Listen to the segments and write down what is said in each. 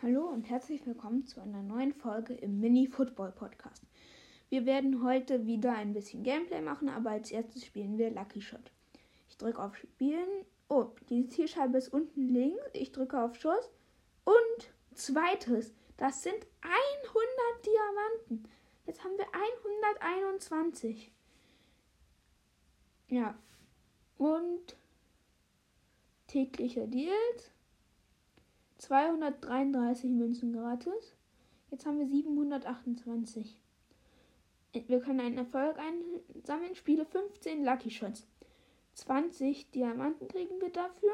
Hallo und herzlich willkommen zu einer neuen Folge im Mini Football Podcast. Wir werden heute wieder ein bisschen Gameplay machen, aber als erstes spielen wir Lucky Shot. Ich drücke auf Spielen. Oh, die Zielscheibe ist unten links. Ich drücke auf Schuss. Und zweites, das sind 100 Diamanten. Jetzt haben wir 121. Ja. Und tägliche Deals. 233 Münzen gratis. Jetzt haben wir 728. Wir können einen Erfolg einsammeln. Spiele 15 Lucky Shots. 20 Diamanten kriegen wir dafür.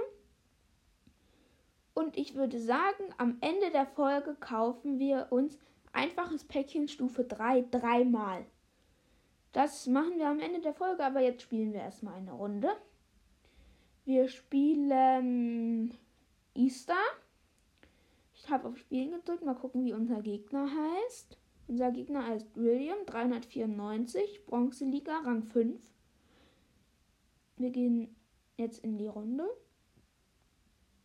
Und ich würde sagen, am Ende der Folge kaufen wir uns einfaches Päckchen Stufe 3 dreimal. Das machen wir am Ende der Folge, aber jetzt spielen wir erstmal eine Runde. Wir spielen Easter. Ich habe auf Spielen gedrückt. Mal gucken, wie unser Gegner heißt. Unser Gegner heißt William, 394, Bronzeliga, Rang 5. Wir gehen jetzt in die Runde.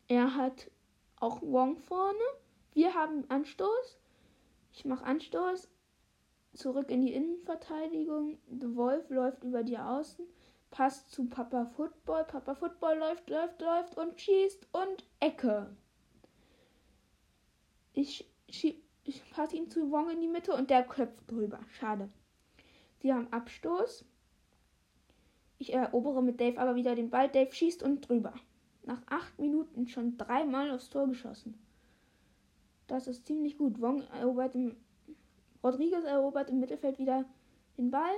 Er hat auch Wong vorne. Wir haben Anstoß. Ich mache Anstoß. Zurück in die Innenverteidigung. The Wolf läuft über die Außen. Passt zu Papa Football. Papa Football läuft, läuft, läuft und schießt und Ecke. Ich, schieb, ich passe ihn zu Wong in die Mitte und der köpft drüber. Schade. Sie haben Abstoß. Ich erobere mit Dave aber wieder den Ball. Dave schießt und drüber. Nach acht Minuten schon dreimal aufs Tor geschossen. Das ist ziemlich gut. Wong erobert im, Rodriguez erobert im Mittelfeld wieder den Ball.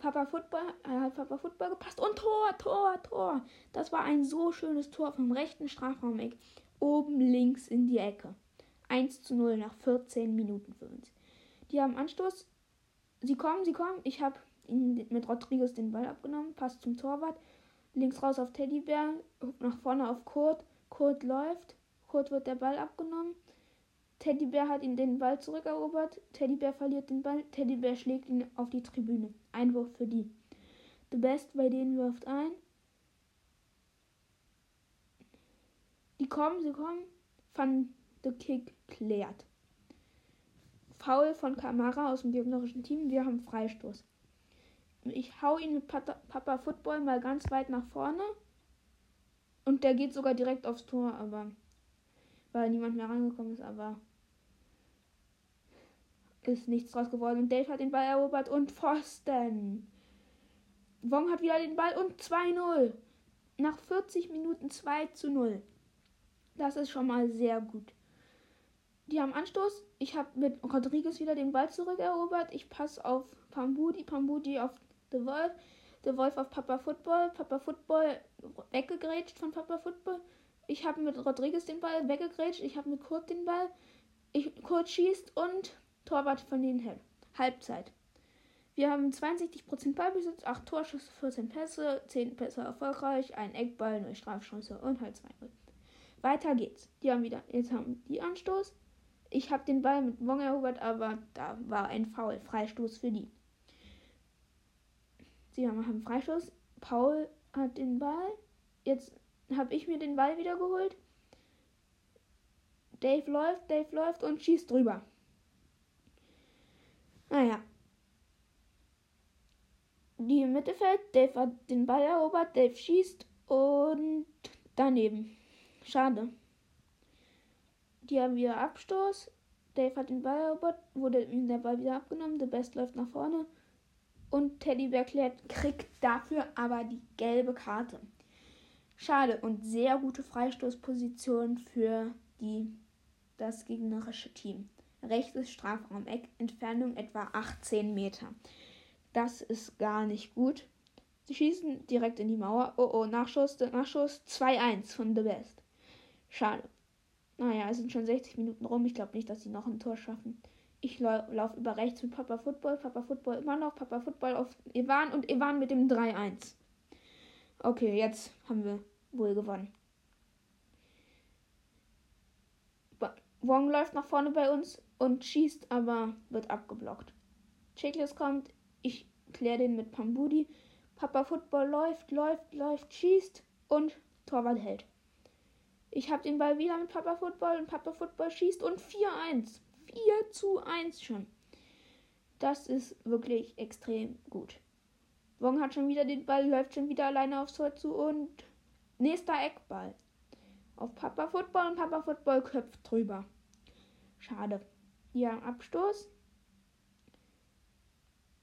Papa Football, er hat Papa Football gepasst und Tor, Tor, Tor. Das war ein so schönes Tor vom rechten Strafraumeck. Oben links in die Ecke. 1 zu 0 nach 14 Minuten für uns. Die haben Anstoß. Sie kommen, sie kommen. Ich habe mit Rodriguez den Ball abgenommen. Passt zum Torwart. Links raus auf Teddybär. Nach vorne auf Kurt. Kurt läuft. Kurt wird der Ball abgenommen. Teddybär hat ihn den Ball zurückerobert. Teddybär verliert den Ball. Teddybär schlägt ihn auf die Tribüne. Einwurf für die. The Best bei denen wirft ein. Die kommen, sie kommen. Van the Kick klärt. Foul von Kamara aus dem gegnerischen Team. Wir haben Freistoß. Ich hau ihn mit Papa Football mal ganz weit nach vorne. Und der geht sogar direkt aufs Tor, aber weil niemand mehr rangekommen ist, aber ist nichts draus geworden. Und Dave hat den Ball erobert und Pfosten. Wong hat wieder den Ball und 2-0. Nach 40 Minuten 2 zu 0. Das ist schon mal sehr gut. Die haben Anstoß. Ich habe mit Rodriguez wieder den Ball zurückerobert. Ich passe auf Pambudi, Pambudi auf The Wolf. The Wolf auf Papa Football. Papa Football weggegrätscht von Papa Football. Ich habe mit Rodriguez den Ball weggegrätscht. Ich habe mit Kurt den Ball. Ich, Kurt schießt und Torwart von den Hell. Halbzeit. Wir haben 62% Ballbesitz, 8 Torschüsse, 14 Pässe, 10 Pässe erfolgreich, ein Eckball, 0 Strafchance und halt 2 -0. Weiter geht's. Die haben wieder, jetzt haben die Anstoß. Ich habe den Ball mit Wong erobert, aber da war ein Foul. Freistoß für die. Sie haben einen Freistoß. Paul hat den Ball. Jetzt habe ich mir den Ball wieder geholt. Dave läuft, Dave läuft und schießt drüber. Naja. Die im Mittelfeld, Dave hat den Ball erobert, Dave schießt und daneben. Schade. Die haben wieder Abstoß. Dave hat den Ball erobert, wurde ihm der Ball wieder abgenommen. The Best läuft nach vorne. Und Teddy klärt, kriegt dafür aber die gelbe Karte. Schade und sehr gute Freistoßposition für die, das gegnerische Team. Rechtes Strafraum, Eck, Entfernung etwa 18 Meter. Das ist gar nicht gut. Sie schießen direkt in die Mauer. Oh oh, Nachschuss, Nachschuss 2-1 von The Best. Schade. Naja, es sind schon 60 Minuten rum. Ich glaube nicht, dass sie noch ein Tor schaffen. Ich laufe über rechts mit Papa Football. Papa Football immer noch. Papa Football auf Ivan und Ivan mit dem 3-1. Okay, jetzt haben wir wohl gewonnen. Wong läuft nach vorne bei uns und schießt, aber wird abgeblockt. Chickless kommt. Ich kläre den mit Pambudi. Papa Football läuft, läuft, läuft, schießt und Torwart hält. Ich habe den Ball wieder mit Papa Football und Papa Football schießt und 4-1. 4 zu 1 schon. Das ist wirklich extrem gut. Wong hat schon wieder den Ball, läuft schon wieder alleine aufs Tor zu und nächster Eckball. Auf Papa Football und Papa Football köpft drüber. Schade. Hier am Abstoß.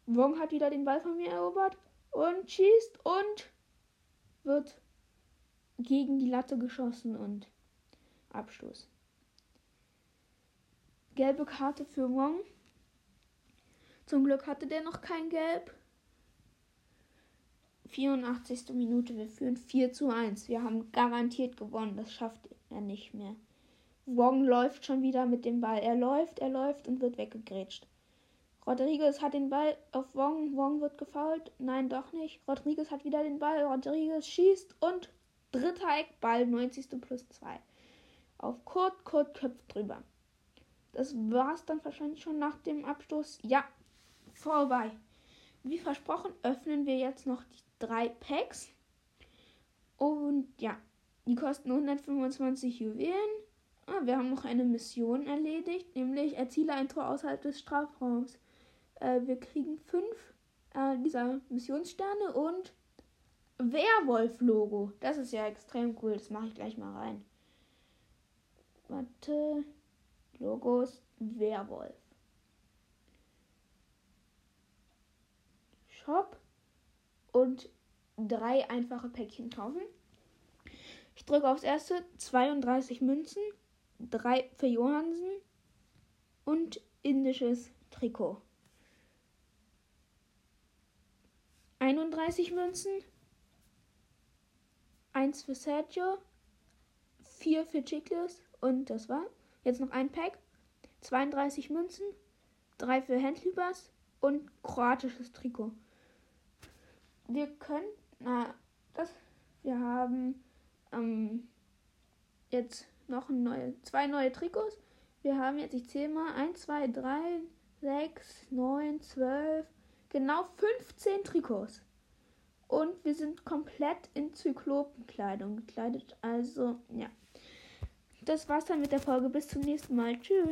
Wong hat wieder den Ball von mir erobert und schießt und wird gegen die Latte geschossen und Abstoß. Gelbe Karte für Wong. Zum Glück hatte der noch kein Gelb. 84. Minute, wir führen 4 zu 1. Wir haben garantiert gewonnen, das schafft er nicht mehr. Wong läuft schon wieder mit dem Ball. Er läuft, er läuft und wird weggegrätscht. Rodriguez hat den Ball auf Wong. Wong wird gefault. Nein, doch nicht. Rodriguez hat wieder den Ball. Rodriguez schießt und dritter Eckball, 90. plus 2. Auf Kurt, Kurt köpft drüber. Das war's dann wahrscheinlich schon nach dem Abstoß. Ja, vorbei. Wie versprochen, öffnen wir jetzt noch die drei Packs. Und ja, die kosten 125 Juwelen. Ah, wir haben noch eine Mission erledigt, nämlich erziele ein Tor außerhalb des Strafraums. Äh, wir kriegen fünf äh, dieser Missionssterne und Werwolf-Logo. Das ist ja extrem cool. Das mache ich gleich mal rein. Warte. Logos Werwolf. Shop und drei einfache Päckchen kaufen. Ich drücke aufs erste 32 Münzen, drei für Johansen und indisches Trikot. 31 Münzen, 1 für Sergio, 4 für Chicles und das war. Jetzt noch ein Pack, 32 Münzen, 3 für Handlibers und kroatisches Trikot. Wir können, na, das, wir haben ähm, jetzt noch neue, zwei neue Trikots. Wir haben jetzt, ich zähle mal, 1, 2, 3, 6, 9, 12, genau 15 Trikots. Und wir sind komplett in Zyklopenkleidung gekleidet. Also, ja. Das war's dann mit der Folge. Bis zum nächsten Mal. Tschüss.